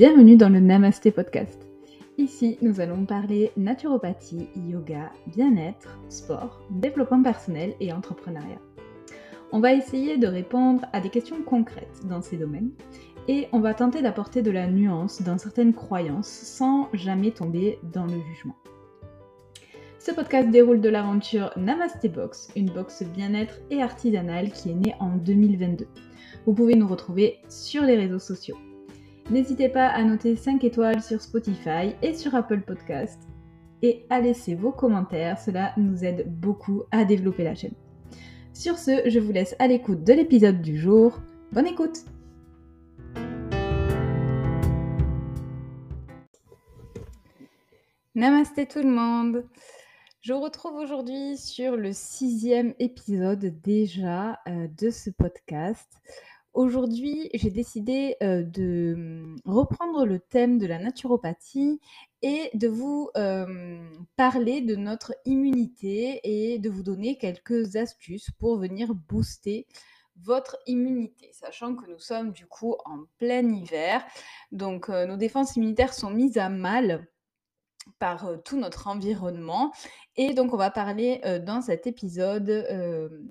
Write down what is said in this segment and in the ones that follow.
Bienvenue dans le Namasté Podcast. Ici, nous allons parler naturopathie, yoga, bien-être, sport, développement personnel et entrepreneuriat. On va essayer de répondre à des questions concrètes dans ces domaines et on va tenter d'apporter de la nuance dans certaines croyances sans jamais tomber dans le jugement. Ce podcast déroule de l'aventure Namasté Box, une box bien-être et artisanale qui est née en 2022. Vous pouvez nous retrouver sur les réseaux sociaux. N'hésitez pas à noter 5 étoiles sur Spotify et sur Apple Podcast et à laisser vos commentaires, cela nous aide beaucoup à développer la chaîne. Sur ce, je vous laisse à l'écoute de l'épisode du jour. Bonne écoute Namasté tout le monde Je vous retrouve aujourd'hui sur le sixième épisode déjà euh, de ce podcast. Aujourd'hui, j'ai décidé de mmh, reprendre le thème de la naturopathie et de vous parler de notre immunité et de vous donner quelques astuces pour venir booster votre immunité, sachant que nous sommes du coup en plein hiver. Donc nos défenses immunitaires sont mises à mal par tout notre environnement. Et donc, on va parler dans cet épisode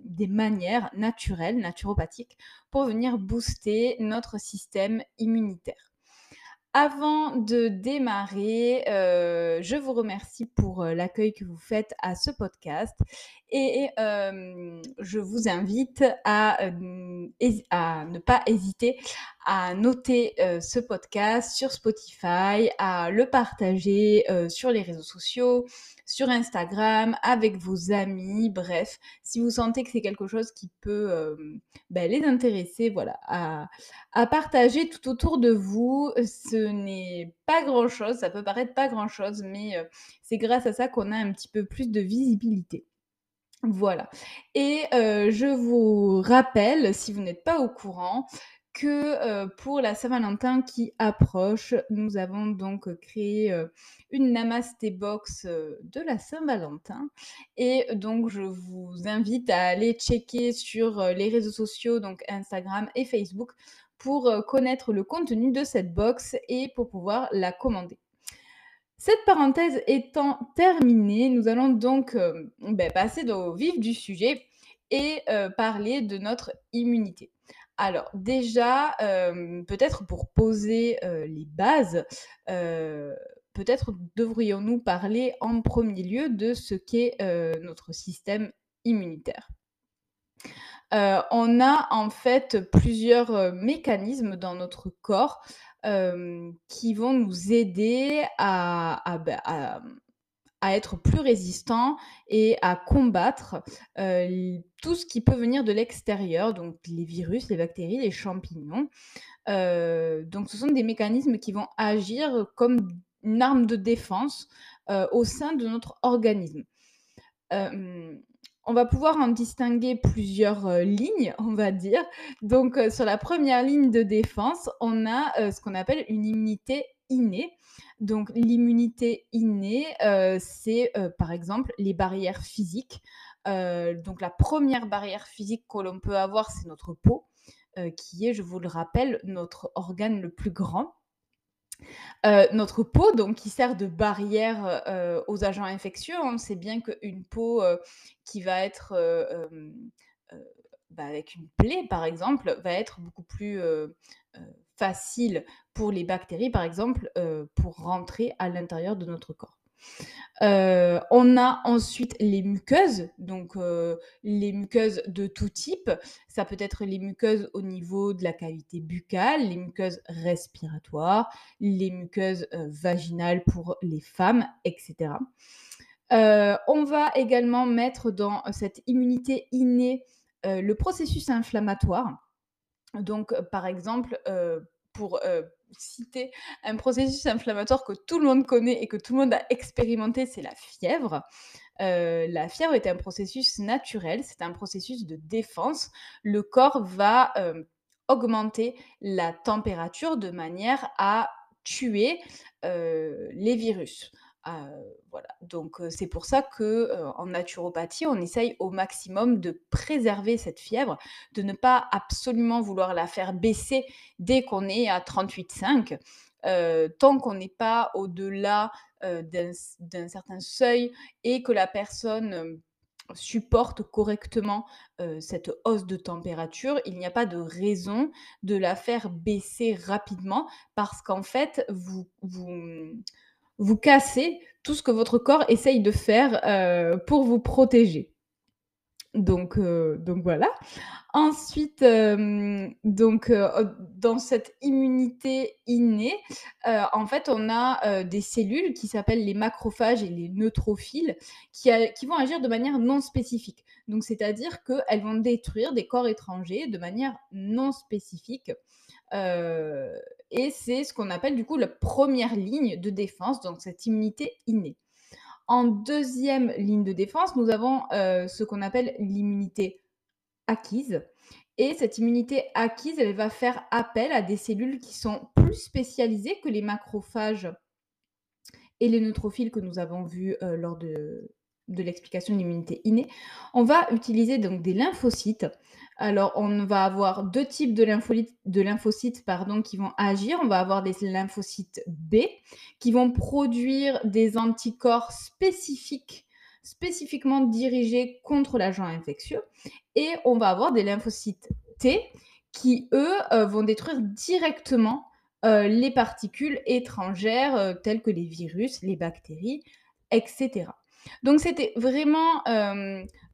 des manières naturelles, naturopathiques, pour venir booster notre système immunitaire. Avant de démarrer, je vous remercie pour l'accueil que vous faites à ce podcast et je vous invite à, ne pas hésiter à noter ce podcast sur Spotify, à le partager sur les réseaux sociaux, sur Instagram, avec vos amis, bref, si vous sentez que c'est quelque chose qui peut euh, ben, les intéresser, voilà, à, partager tout autour de vous. Ce n'est pas grand-chose, ça peut paraître pas grand-chose, mais euh, c'est grâce à ça qu'on a un petit peu plus de visibilité. Voilà. Et euh, je vous rappelle, si vous n'êtes pas au courant, que pour la Saint-Valentin qui approche, nous avons donc créé une Namasté Box de la Saint-Valentin. Et donc, je vous invite à aller checker sur les réseaux sociaux, donc Instagram et Facebook, pour connaître le contenu de cette box et pour pouvoir la commander. Cette parenthèse étant terminée, nous allons donc ben, passer au vif du sujet et parler de notre immunité. Alors déjà, peut-être pour poser, les bases, peut-être devrions-nous parler en premier lieu de ce qu'est, notre système immunitaire. on a en fait plusieurs, mécanismes dans notre corps, qui vont nous aider à à bah, à être plus résistant et à combattre tout ce qui peut venir de l'extérieur, donc les virus, les bactéries, les champignons. donc ce sont des mécanismes qui vont agir comme une arme de défense au sein de notre organisme. on va pouvoir en distinguer plusieurs lignes, on va dire. Donc sur la première ligne de défense, on a ce qu'on appelle une immunité innée. Donc l'immunité innée, c'est par exemple les barrières physiques. donc la première barrière physique que l'on peut avoir, c'est notre peau, qui est, je vous le rappelle, notre organe le plus grand. notre peau, donc qui sert de barrière aux agents infectieux. On sait bien qu'une peau qui va être bah, avec une plaie, par exemple, va être beaucoup plus facile pour les bactéries, par exemple, pour rentrer à l'intérieur de notre corps. on a ensuite les muqueuses, donc les muqueuses de tout type. Ça peut être les muqueuses au niveau de la cavité buccale, les muqueuses respiratoires, les muqueuses vaginales pour les femmes, etc. on va également mettre dans cette immunité innée le processus inflammatoire. Donc, par exemple, pour citer un processus inflammatoire que tout le monde connaît et que tout le monde a expérimenté, c'est la fièvre. la fièvre est un processus naturel, c'est un processus de défense. Le corps va augmenter la température de manière à tuer les virus. Voilà, donc c'est pour ça que en naturopathie, on essaye au maximum de préserver cette fièvre, de ne pas absolument vouloir la faire baisser dès qu'on est à 38,5. tant qu'on n'est pas au-delà, d'un certain seuil et que la personne, supporte correctement, cette hausse de température, il n'y a pas de raison de la faire baisser rapidement parce qu'en fait, vous vous, vous cassez tout ce que votre corps essaye de faire, pour vous protéger. Donc donc voilà. Ensuite, hem, donc dans cette immunité innée, en fait, on a, des cellules qui s'appellent les macrophages et les neutrophiles qui vont agir de manière non spécifique. Donc c'est-à-dire qu'elles vont détruire des corps étrangers de manière non spécifique, et c'est ce qu'on appelle du coup la première ligne de défense, donc cette immunité innée. En deuxième ligne de défense, nous avons, heu, ce qu'on appelle l'immunité acquise et cette immunité acquise, elle va faire appel à des cellules qui sont plus spécialisées que les macrophages et les neutrophiles que nous avons vus, heu, lors de l'explication de l'immunité innée. On va utiliser donc des lymphocytes alors, on va avoir deux types de lymphocytes, pardon, qui vont agir. On va avoir des lymphocytes B qui vont produire des anticorps spécifiques, spécifiquement dirigés contre l'agent infectieux. Et on va avoir des lymphocytes T qui, eux, euh, vont détruire directement euh, les particules étrangères euh, telles que les virus, les bactéries, etc. Donc c'était vraiment,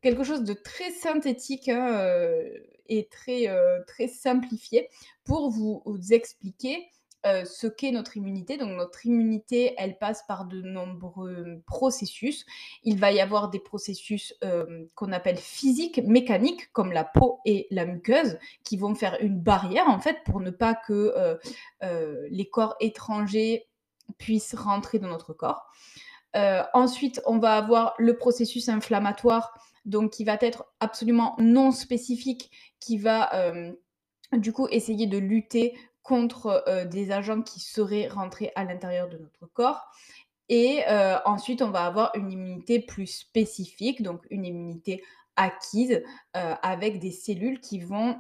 quelque chose de très synthétique, hein, et très, très simplifié pour vous expliquer, ce qu'est notre immunité. Donc notre immunité, elle passe par de nombreux processus. Il va y avoir des processus, qu'on appelle physiques, mécaniques, comme la peau et la muqueuse, qui vont faire une barrière, en fait, pour ne pas que, les corps étrangers puissent rentrer dans notre corps. Euh, ensuite, on va avoir le processus inflammatoire, donc qui va être absolument non spécifique, qui va euh, du coup essayer de lutter contre euh, des agents qui seraient rentrés à l'intérieur de notre corps. Et ensuite, on va avoir une immunité plus spécifique, donc une immunité acquise avec des cellules qui vont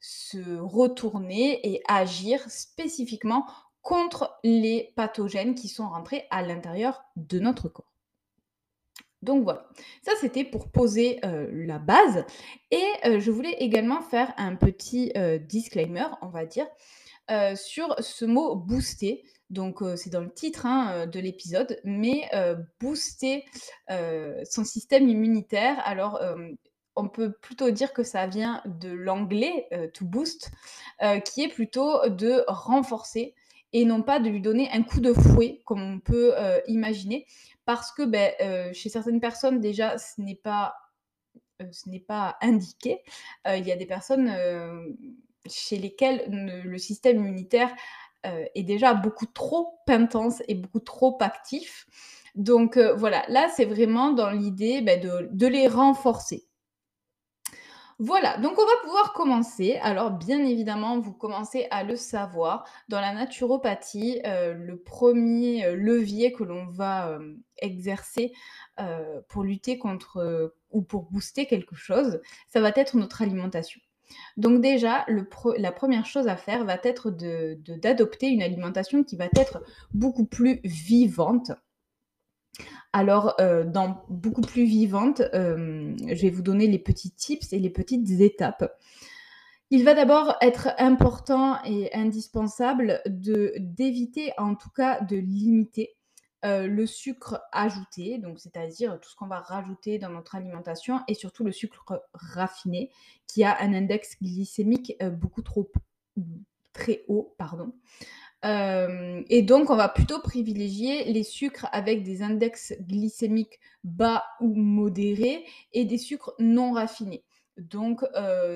se retourner et agir spécifiquement contre les pathogènes qui sont rentrés à l'intérieur de notre corps. Donc voilà, ça c'était pour poser euh, la base. Et euh, je voulais également faire un petit euh, disclaimer, on va dire, sur ce mot booster. Donc c'est dans le titre hein, de l'épisode, mais booster son système immunitaire. Alors on peut plutôt dire que ça vient de l'anglais to boost, qui est plutôt de renforcer et non pas de lui donner un coup de fouet comme on peut euh, imaginer parce que ben, euh, chez certaines personnes déjà ce n'est pas euh, ce n'est pas indiqué. il y a des personnes chez lesquelles le système immunitaire est déjà beaucoup trop intense et beaucoup trop actif. Donc voilà, là c'est vraiment dans l'idée ben, de les renforcer. Voilà, donc on va pouvoir commencer. Alors bien évidemment, vous commencez à le savoir, dans la naturopathie, euh, le premier euh, levier que l'on va euh, exercer pour lutter contre ou pour booster quelque chose, ça va être notre alimentation. Donc déjà, la première chose à faire va être d'adopter une alimentation qui va être beaucoup plus vivante alors, euh, dans beaucoup plus vivante, euh, je vais vous donner les petits tips et les petites étapes. Il va d'abord être important et indispensable d'éviter, en tout cas de limiter, euh, le sucre ajouté, donc c'est-à-dire tout ce qu'on va rajouter dans notre alimentation et surtout le sucre raffiné qui a un index glycémique, beaucoup trop très haut, pardon et donc, on va plutôt privilégier les sucres avec des index glycémiques bas ou modérés et des sucres non raffinés. Donc,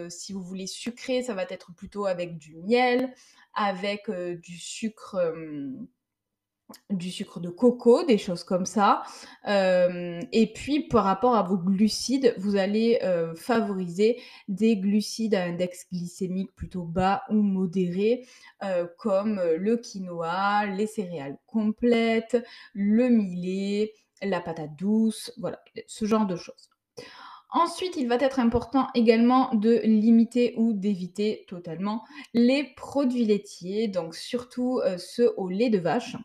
si vous voulez sucrer, ça va être plutôt avec du miel, avec du sucre du sucre de coco, des choses comme ça. et puis, par rapport à vos glucides, vous allez favoriser des glucides à index glycémique plutôt bas ou modéré, comme le quinoa, les céréales complètes, le millet, la patate douce, voilà, ce genre de choses. Ensuite, il va être important également de limiter ou d'éviter totalement les produits laitiers, donc surtout, ceux au lait de vache.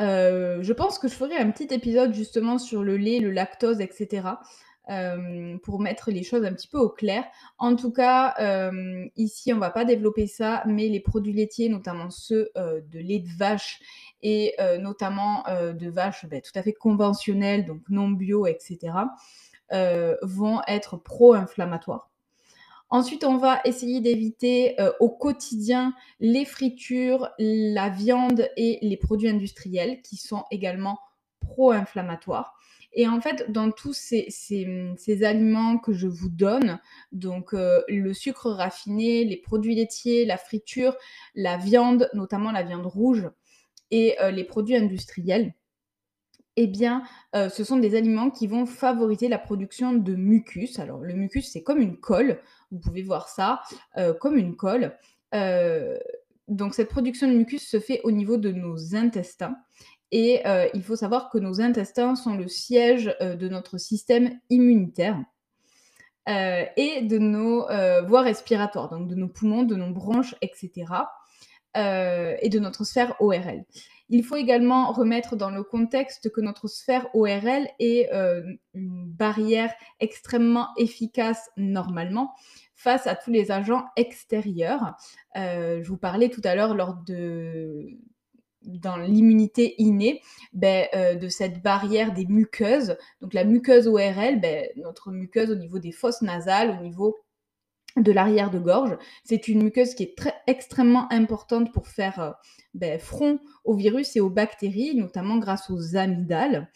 Heu, je pense que je ferai un petit épisode justement sur le lait, le lactose et cetera, hem, pour mettre les choses un petit peu au clair. En tout cas, hem, ici, on va pas développer ça, mais les produits laitiers, notamment ceux, de lait de vache et notamment, de vaches, beh, tout à fait conventionnelles, donc non bio et cetera, heu, vont être pro-inflammatoires. Ensuite, on va essayer d'éviter, heu, au quotidien les fritures, la viande et les produits industriels qui sont également pro-inflammatoires et en fait, dans tous ces aliments que je vous donne, donc heu, le sucre raffiné, les produits laitiers, la friture, la viande, notamment la viande rouge et heu, les produits industriels eh bien, ce sont des aliments qui vont favoriser la production de mucus. Alors le mucus, c'est comme une colle, vous pouvez voir ça, heu, comme une colle. Heu, donc cette production de mucus se fait au niveau de nos intestins et heu, il faut savoir que nos intestins sont le siège, de notre système immunitaire, et de nos, voies respiratoires, donc de nos poumons, de nos bronches et cetera euh, et de notre sphère ORL. Il faut également remettre dans le contexte que notre sphère ORL est euh, une barrière extrêmement efficace normalement face à tous les agents extérieurs. Euh, je vous parlais tout à l'heure lors de dans l'immunité innée, ben, euh, de cette barrière des muqueuses. Donc la muqueuse ORL, ben, notre muqueuse au niveau des fosses nasales, au niveau de l'arrière de gorge. C'est une muqueuse qui est très, extrêmement importante pour faire euh, ben, front aux virus et aux bactéries, notamment grâce aux amygdales.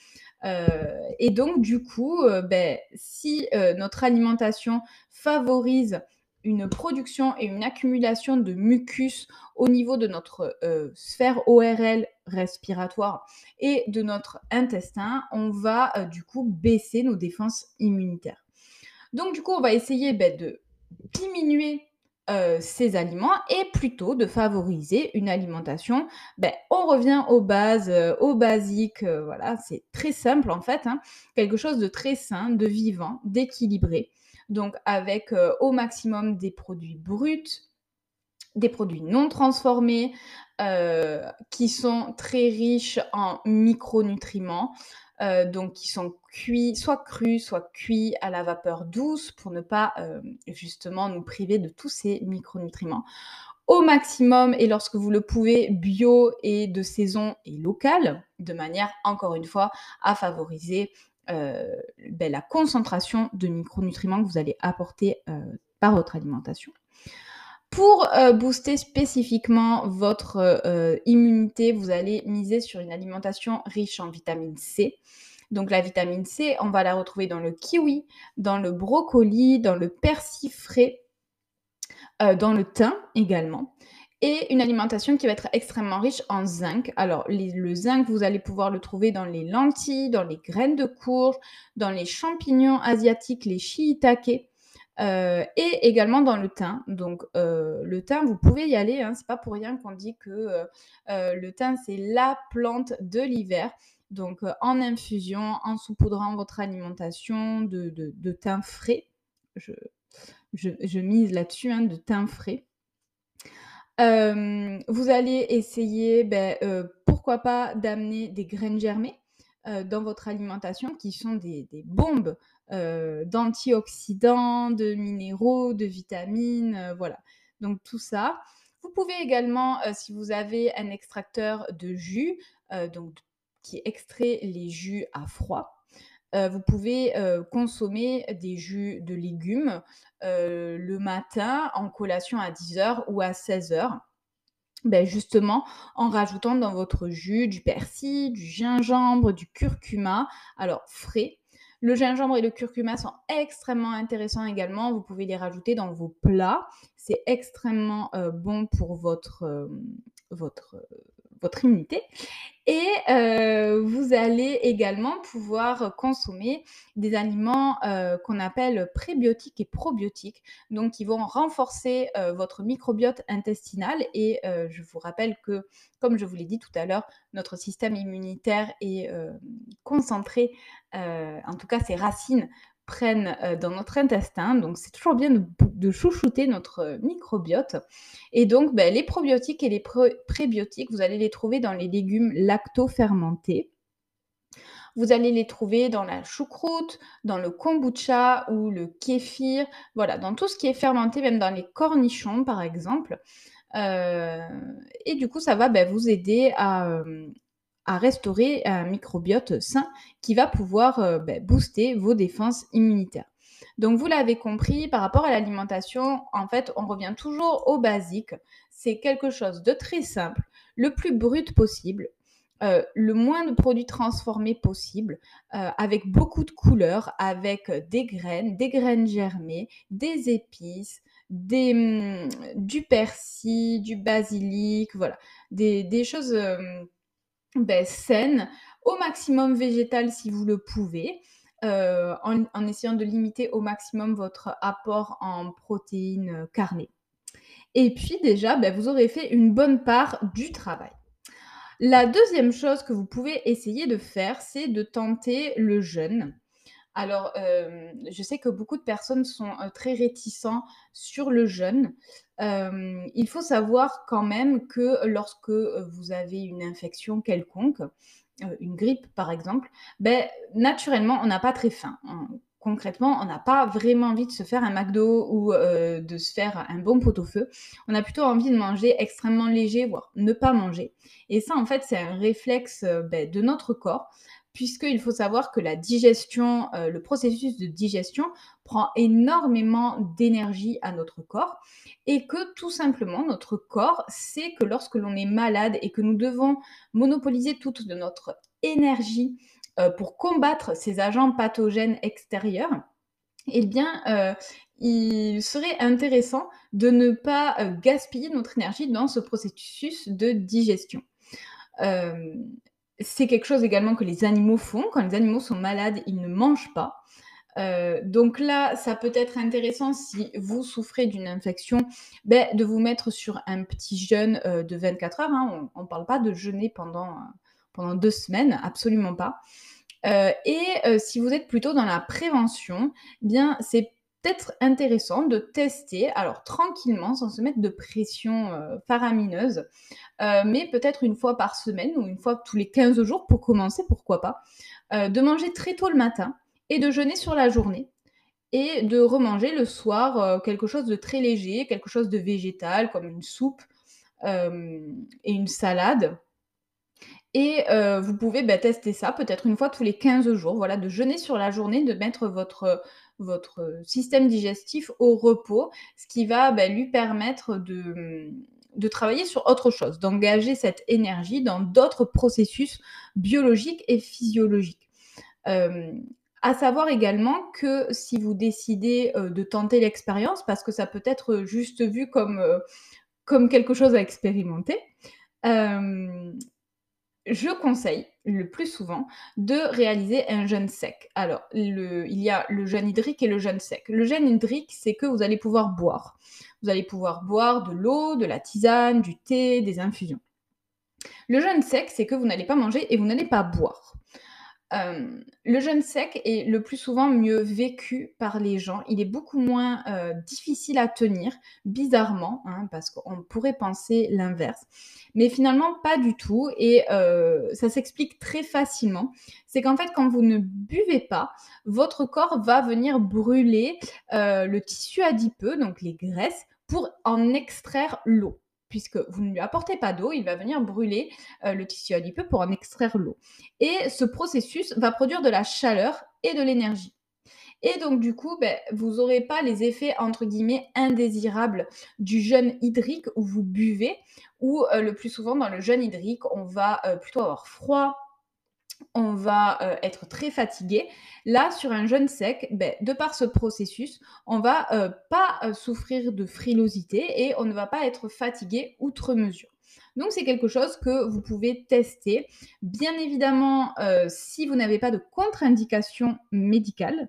Euh, et donc, du coup, euh, ben, si notre alimentation favorise une production et une accumulation de mucus au niveau de notre sphère ORL respiratoire et de notre intestin, on va du coup baisser nos défenses immunitaires. Donc du coup, on va essayer ben, de diminuer euh, ces aliments et plutôt de favoriser une alimentation. Ben, on revient aux bases, euh, aux basiques. euh, voilà, c'est très simple en fait. hein. quelque chose de très sain, de vivant, d'équilibré. Donc avec au maximum des produits bruts, des produits non transformés, qui sont très riches en micronutriments, euh, donc qui sont cuits, soit crus, soit cuits à la vapeur douce pour ne pas euh, justement nous priver de tous ces micronutriments. Au maximum, et lorsque vous le pouvez, bio et de saison et local, de manière, encore une fois, à favoriser euh, ben, la concentration de micronutriments que vous allez apporter par votre alimentation. Pour euh, booster spécifiquement votre euh, immunité, vous allez miser sur une alimentation riche en vitamine C. Donc la vitamine C, on va la retrouver dans le kiwi, dans le brocoli, dans le persil frais, euh, dans le thym également. Et une alimentation qui va être extrêmement riche en zinc. Alors le zinc, vous allez pouvoir le trouver dans les lentilles, dans les graines de courge, dans les champignons asiatiques, les shiitake. Euh, et également dans le thym. Donc euh, le thym, vous pouvez y aller. Hein, c'est pas pour rien qu'on dit que euh, le thym c'est la plante de l'hiver. Donc en infusion, en saupoudrant votre alimentation de, thym frais. Je, mise là-dessus, hein, de thym frais. Vous allez essayer, ben, pourquoi pas, d'amener des graines germées dans votre alimentation, qui sont des bombes euh, d'antioxydants, de minéraux, de vitamines, euh, voilà. Donc tout ça. Vous pouvez également, euh, si vous avez un extracteur de jus, qui extrait les jus à froid, vous pouvez consommer des jus de légumes le matin en collation à 10h ou à 16h. Ben justement, en rajoutant dans votre jus du persil, du gingembre, du curcuma, alors frais. Le gingembre et le curcuma sont extrêmement intéressants également. Vous pouvez les rajouter dans vos plats. C'est extrêmement euh, bon pour votre, euh, euh, votre immunité. Et euh, vous allez également pouvoir consommer des aliments euh, qu'on appelle prébiotiques et probiotiques, donc qui vont renforcer euh, votre microbiote intestinal. Et je vous rappelle que, comme je vous l'ai dit tout à l'heure, notre système immunitaire est concentré, en tout cas ses racines, prennent dans notre intestin. Donc, c'est toujours bien de, chouchouter notre microbiote. Et donc, ben, les probiotiques et les prébiotiques, vous allez les trouver dans les légumes lacto-fermentés. Vous allez les trouver dans la choucroute, dans le kombucha ou le kéfir, voilà, dans tout ce qui est fermenté, même dans les cornichons par exemple. et du coup, ça va ben, vous aider à, à restaurer un microbiote sain qui va pouvoir euh, ben, booster vos défenses immunitaires. Donc vous l'avez compris, par rapport à l'alimentation, en fait, on revient toujours au basique. C'est quelque chose de très simple, le plus brut possible, euh, le moins de produits transformés possible, euh, avec beaucoup de couleurs, avec des graines, des graines germées, des épices, des, hum, du persil, du basilic, voilà, des, choses ben, saine, au maximum végétale si vous le pouvez, euh, en, essayant de limiter au maximum votre apport en protéines euh, carnées. Et puis déjà, ben, vous aurez fait une bonne part du travail. La deuxième chose que vous pouvez essayer de faire, c'est de tenter le jeûne. Alors, euh, je sais que beaucoup de personnes sont très réticents sur le jeûne. il faut savoir quand même que lorsque vous avez une infection quelconque, une grippe par exemple, ben, naturellement, on n'a pas très faim. Concrètement, on n'a pas vraiment envie de se faire un McDo ou de se faire un bon pot-au-feu. On a plutôt envie de manger extrêmement léger, voire ne pas manger. Et ça, en fait, c'est un réflexe ben, de notre corps puisqu'il faut savoir que la digestion, euh, le processus de digestion prend énormément d'énergie à notre corps et que tout simplement notre corps sait que lorsque l'on est malade et que nous devons monopoliser toute notre énergie euh, pour combattre ces agents pathogènes extérieurs, eh bien, euh, il serait intéressant de ne pas gaspiller notre énergie dans ce processus de digestion c'est quelque chose également que les animaux font. Quand les animaux sont malades, ils ne mangent pas. Euh, donc là, ça peut être intéressant si vous souffrez d'une infection, ben, de vous mettre sur un petit jeûne euh, de 24 heures. Hein. On ne parle pas de jeûner pendant, euh, pendant deux semaines, absolument pas. et si vous êtes plutôt dans la prévention, bien c'est peut-être intéressant de tester, alors tranquillement, sans se mettre de pression euh, faramineuse, euh, mais peut-être une fois par semaine ou une fois tous les 15 jours pour commencer, pourquoi pas, euh, de manger très tôt le matin et de jeûner sur la journée et de remanger le soir quelque chose de très léger, quelque chose de végétal comme une soupe et une salade. Et vous pouvez bah, tester ça peut-être une fois tous les 15 jours, voilà, de jeûner sur la journée, de mettre votre votre système digestif au repos, ce qui va bah, lui permettre de, de travailler sur autre chose, d'engager cette énergie dans d'autres processus biologiques et physiologiques. Euh, à savoir également que si vous décidez euh, de tenter l'expérience, parce que ça peut être juste vu comme, euh, comme quelque chose à expérimenter, je conseille le plus souvent de réaliser un jeûne sec. Alors, il y a le jeûne hydrique et le jeûne sec. Le jeûne hydrique, c'est que vous allez pouvoir boire. Vous allez pouvoir boire de l'eau, de la tisane, du thé, des infusions. Le jeûne sec, c'est que vous n'allez pas manger et vous n'allez pas boire. Euh, le jeûne sec est le plus souvent mieux vécu par les gens. Il est beaucoup moins euh, difficile à tenir, bizarrement, hein, parce qu'on pourrait penser l'inverse. Mais finalement, pas du tout. Et euh, ça s'explique très facilement. C'est qu'en fait, quand vous ne buvez pas, votre corps va venir brûler le tissu adipeux, donc les graisses, pour en extraire l'eau puisque vous ne lui apportez pas d'eau, il va venir brûler euh, le tissu adipeux pour en extraire l'eau. Et ce processus va produire de la chaleur et de l'énergie. Et donc, du coup, ben, vous n'aurez pas les effets, entre guillemets, indésirables du jeûne hydrique où vous buvez, ou euh, le plus souvent dans le jeûne hydrique, on va euh, plutôt avoir froid, on va euh, être très fatigué. Là, sur un jeûne sec, ben, de par ce processus, on va euh, pas euh, souffrir de frilosité et on ne va pas être fatigué outre mesure. Donc c'est quelque chose que vous pouvez tester. Bien évidemment, si vous n'avez pas de contre-indication médicale,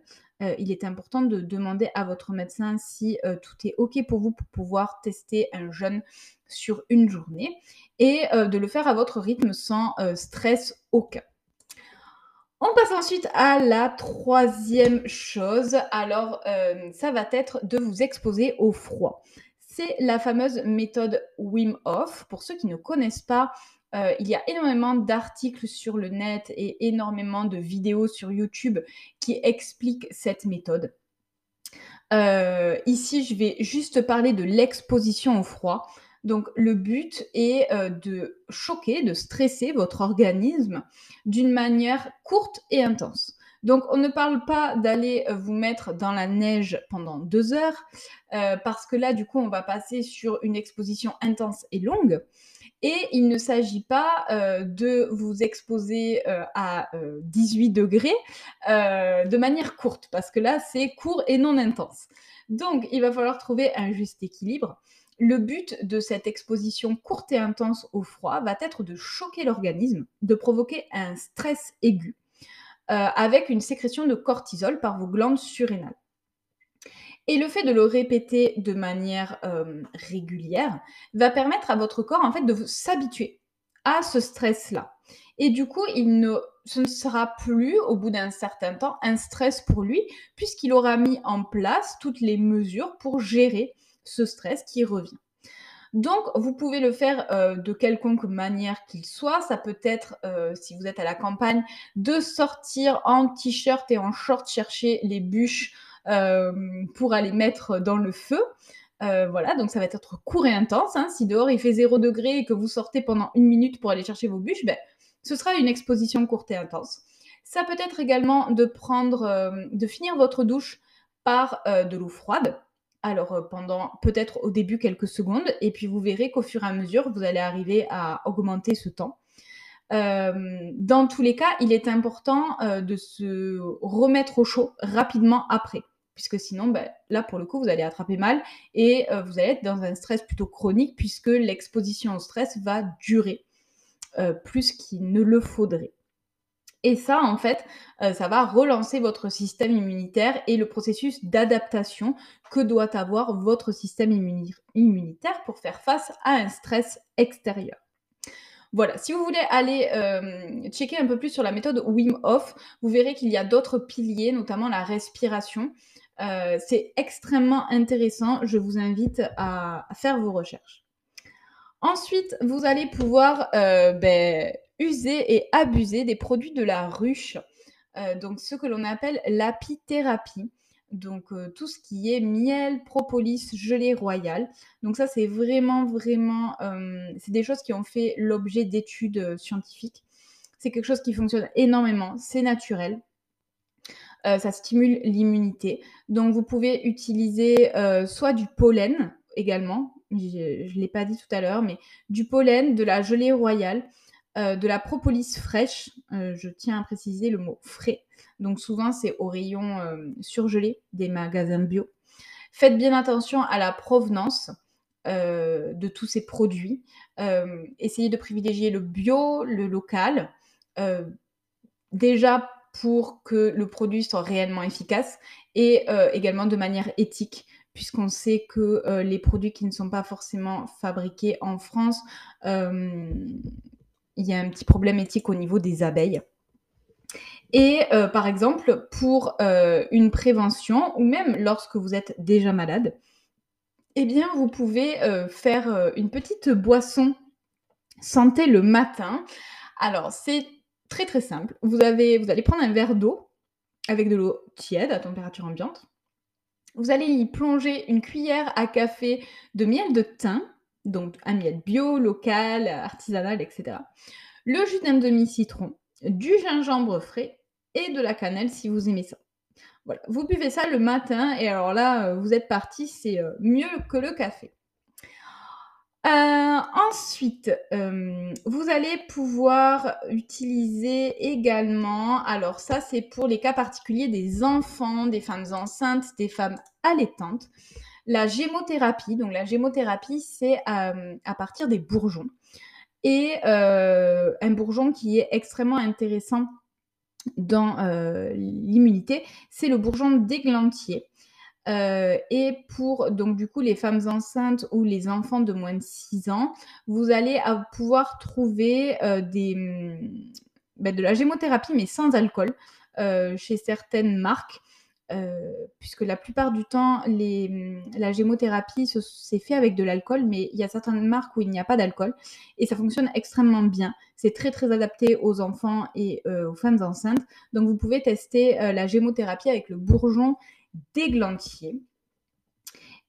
il est important de demander à votre médecin si tout est OK pour vous pour pouvoir tester un jeûne sur une journée et de le faire à votre rythme sans stress aucun. On passe ensuite à la troisième chose. Alors, euh, ça va être de vous exposer au froid. C'est la fameuse méthode Wim Hof. Pour ceux qui ne connaissent pas, euh, il y a énormément d'articles sur le net et énormément de vidéos sur YouTube qui expliquent cette méthode. Euh, ici, je vais juste parler de l'exposition au froid. Donc le but est euh, de choquer, de stresser votre organisme d'une manière courte et intense. Donc on ne parle pas d'aller euh, vous mettre dans la neige pendant deux heures, euh, parce que là, du coup, on va passer sur une exposition intense et longue. Et il ne s'agit pas de vous exposer à 18 degrés de manière courte, parce que là, c'est court et non intense. Donc, il va falloir trouver un juste équilibre le but de cette exposition courte et intense au froid va être de choquer l'organisme, de provoquer un stress aigu, euh, avec une sécrétion de cortisol par vos glandes surrénales. Et le fait de le répéter de manière euh, régulière va permettre à votre corps en fait de s'habituer à ce stress-là. Et du coup, il ce ne sera plus, au bout d'un certain temps, un stress pour lui, puisqu'il aura mis en place toutes les mesures pour gérer ce stress qui revient. Donc, vous pouvez le faire euh, de quelconque manière qu'il soit. Ça peut être, euh, si vous êtes à la campagne, de sortir en t-shirt et en short chercher les bûches euh, pour aller mettre dans le feu. voilà, donc ça va être court et intense. Hein. Si dehors il fait 0 degré et que vous sortez pendant une minute pour aller chercher vos bûches, ben, ce sera une exposition courte et intense. Ça peut être également de prendre, de finir votre douche par de l'eau froide alors euh, pendant peut-être au début quelques secondes, et puis vous verrez qu'au fur et à mesure, vous allez arriver à augmenter ce temps. Euh, dans tous les cas, il est important euh, de se remettre au chaud rapidement après, puisque sinon, ben, là pour le coup, vous allez attraper mal et vous allez être dans un stress plutôt chronique, puisque l'exposition au stress va durer plus qu'il ne le faudrait. Et ça, en fait, euh, ça va relancer votre système immunitaire et le processus d'adaptation que doit avoir votre système immunitaire pour faire face à un stress extérieur. Voilà, si vous voulez aller euh, checker un peu plus sur la méthode Wim Hof, vous verrez qu'il y a d'autres piliers, notamment la respiration. Euh, c'est extrêmement intéressant. Je vous invite à, faire vos recherches. Ensuite, vous allez pouvoir ben, user et abuser des produits de la ruche, euh, donc ce que l'on appelle l'apithérapie. Donc euh, tout ce qui est miel, propolis, gelée royale. Donc ça c'est vraiment vraiment, euh, c'est des choses qui ont fait l'objet d'études scientifiques. C'est quelque chose qui fonctionne énormément, c'est naturel. ça stimule l'immunité. Donc vous pouvez utiliser soit du pollen également, je ne l'ai pas dit tout à l'heure, mais du pollen, de la gelée royale, euh, de la propolis fraîche, euh, je tiens à préciser le mot frais. Donc souvent c'est au rayon euh, surgelé des magasins bio. Faites bien attention à la provenance de tous ces produits. essayez de privilégier le bio, le local. déjà pour que le produit soit réellement efficace et également de manière éthique puisqu'on sait que les produits qui ne sont pas forcément fabriqués en France il y a un petit problème éthique au niveau des abeilles. Et euh, par exemple, pour euh, une prévention, ou même lorsque vous êtes déjà malade, eh bien, vous pouvez euh, faire une petite boisson santé le matin. Alors, c'est très très simple. Vous, avez, vous allez prendre un verre d'eau avec de l'eau tiède à température ambiante. Vous allez y plonger une cuillère à café de miel de thym donc un bio, local, artisanal, etc. Le jus d'un demi-citron, du gingembre frais et de la cannelle si vous aimez ça. Voilà, vous buvez ça le matin et alors là, euh, vous êtes parti, c'est euh, mieux que le café. Euh, ensuite, vous allez pouvoir utiliser également, alors ça c'est pour les cas particuliers des enfants, des femmes enceintes, des femmes allaitantes. La gémothérapie, donc la gémothérapie, c'est euh, à partir des bourgeons. Et euh, un bourgeon qui est extrêmement intéressant dans euh, l'immunité, c'est le bourgeon d'églantier. et pour donc du coup les femmes enceintes ou les enfants de moins de 6 ans, vous allez pouvoir trouver des, bah, de la gémothérapie, mais sans alcool, chez certaines marques. Puisque la plupart du temps, la gémothérapie, c'est fait avec de l'alcool, mais il y a certaines marques où il n'y a pas d'alcool, et ça fonctionne extrêmement bien. C'est très très adapté aux enfants et aux femmes enceintes. Donc vous pouvez tester la gémothérapie avec le bourgeon d'églantier.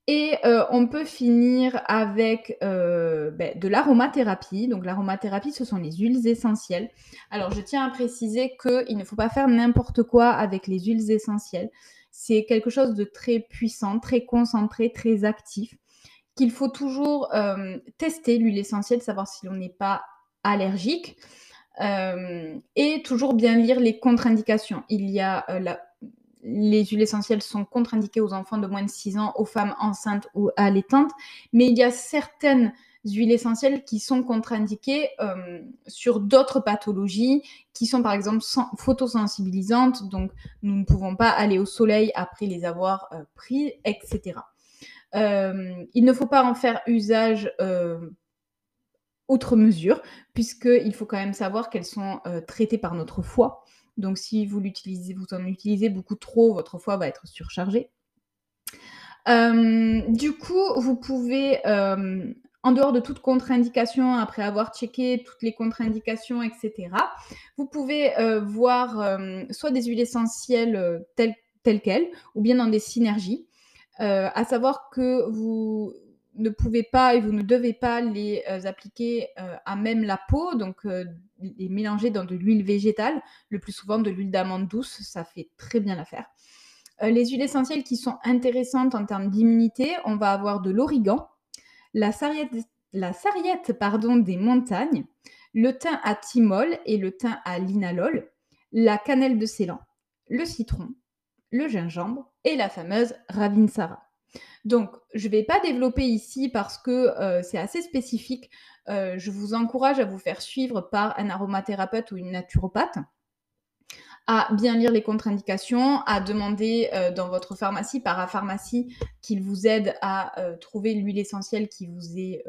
Et euh, on peut finir avec euh, ben, de l'aromathérapie. Donc l'aromathérapie, ce sont les huiles essentielles. Alors je tiens à préciser qu'il ne faut pas faire n'importe quoi avec les huiles essentielles. C'est quelque chose de très puissant, très concentré, très actif, qu'il faut toujours euh, tester l'huile essentielle, savoir si l'on n'est pas allergique. et toujours bien lire les contre-indications. Il y a la les huiles essentielles sont contre-indiquées aux enfants de moins de 6 ans, aux femmes enceintes ou allaitantes, mais il y a certaines huiles essentielles qui sont contre-indiquées euh, sur d'autres pathologies qui sont par exemple photosensibilisantes, donc nous ne pouvons pas aller au soleil après les avoir euh, pris, etc. Euh, il ne faut pas en faire usage outre mesure, puisqu'il faut quand même savoir qu'elles sont traitées par notre foie. Donc si vous l'utilisez, vous en utilisez beaucoup trop, votre foie va être surchargé. Euh, du coup, vous pouvez, euh, en dehors de toute contre-indication, après avoir checké toutes les contre-indications, etc., vous pouvez euh, voir soit des huiles essentielles telles, telles, quelles, ou bien dans des synergies. à savoir que vous, ne pouvez pas et vous ne devez pas les euh, appliquer euh, à même la peau, donc euh, les mélanger dans de l'huile végétale, le plus souvent de l'huile d'amande douce, ça fait très bien l'affaire. les huiles essentielles qui sont intéressantes en termes d'immunité, on va avoir de l'origan, la sarriette, pardon, des montagnes, le thym à thymol et le thym à linalol, la cannelle de Ceylan, le citron, le gingembre et la fameuse Ravinsara. Donc, je ne vais pas développer ici parce que euh, c'est assez spécifique. Euh, je vous encourage à vous faire suivre par un aromathérapeute ou une naturopathe à bien lire les contre-indications, à demander euh, dans votre pharmacie, parapharmacie, qu'il vous aide à trouver l'huile essentielle qui vous est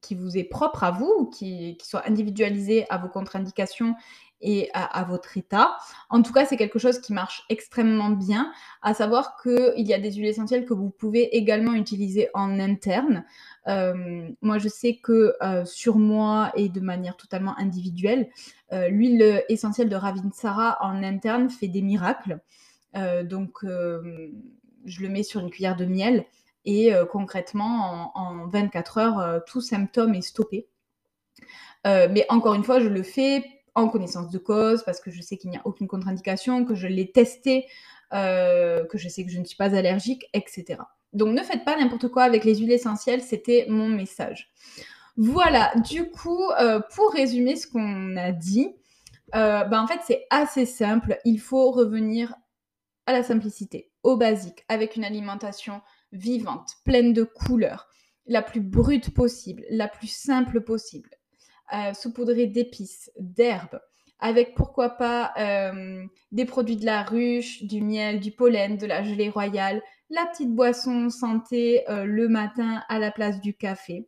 qui vous est propre à vous, qui, soit individualisée à vos contre-indications et à, votre état. En tout cas, c'est quelque chose qui marche extrêmement bien, à savoir qu'il y a des huiles essentielles que vous pouvez également utiliser en interne. Euh, moi, je sais que euh, sur moi et de manière totalement individuelle, euh, l'huile essentielle de Ravinsara en interne fait des miracles. donc, je le mets sur une cuillère de miel et concrètement, en, en, 24 heures, tout symptôme est stoppé. mais encore une fois, je le fais en connaissance de cause, parce que je sais qu'il n'y a aucune contre-indication, que je l'ai testé, euh, que je sais que je ne suis pas allergique, etc. Donc ne faites pas n'importe quoi avec les huiles essentielles, c'était mon message. Voilà, du coup, euh, pour résumer ce qu'on a dit, euh, ben en fait c'est assez simple, il faut revenir à la simplicité, au basique, avec une alimentation vivante, pleine de couleurs, la plus brute possible, la plus simple possible, euh, saupoudré d'épices, d'herbes, avec pourquoi pas euh, des produits de la ruche, du miel, du pollen, de la gelée royale, la petite boisson santé euh, le matin à la place du café.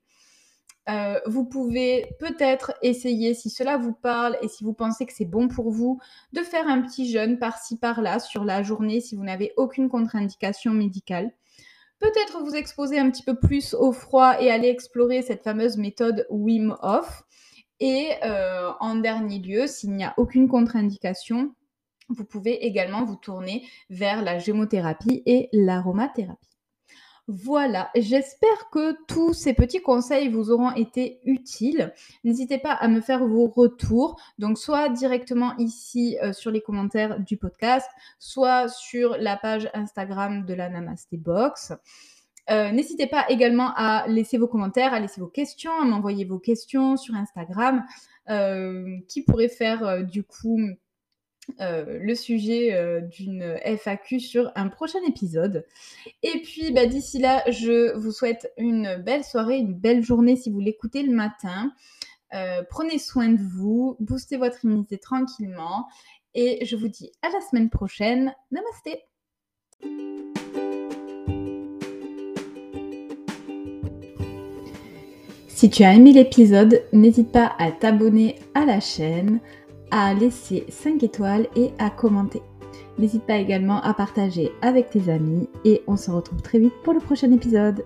Vous pouvez peut-être essayer, si cela vous parle et si vous pensez que c'est bon pour vous, de faire un petit jeûne par-ci par-là sur la journée si vous n'avez aucune contre-indication médicale. Peut-être vous exposer un petit peu plus au froid et aller explorer cette fameuse méthode Wim Hof. Et euh, en dernier lieu, s'il n'y a aucune contre-indication, vous pouvez également vous tourner vers la gémothérapie et l'aromathérapie. Voilà, j'espère que tous ces petits conseils vous auront été utiles. N'hésitez pas à me faire vos retours, donc soit directement ici euh, sur les commentaires du podcast, soit sur la page Instagram de la Namaste Box. Euh, n'hésitez pas également à laisser vos commentaires, à laisser vos questions, à m'envoyer vos questions sur Instagram, euh, qui pourrait faire du coup le sujet d'une FAQ sur un prochain épisode. Et puis bah, d'ici là, je vous souhaite une belle soirée, une belle journée si vous l'écoutez le matin. prenez soin de vous, boostez votre immunité tranquillement. Et je vous dis à la semaine prochaine. Namasté Si tu as aimé l'épisode, n'hésite pas à t'abonner à la chaîne, à laisser 5 étoiles et à commenter. N'hésite pas également à partager avec tes amis et on se retrouve très vite pour le prochain épisode.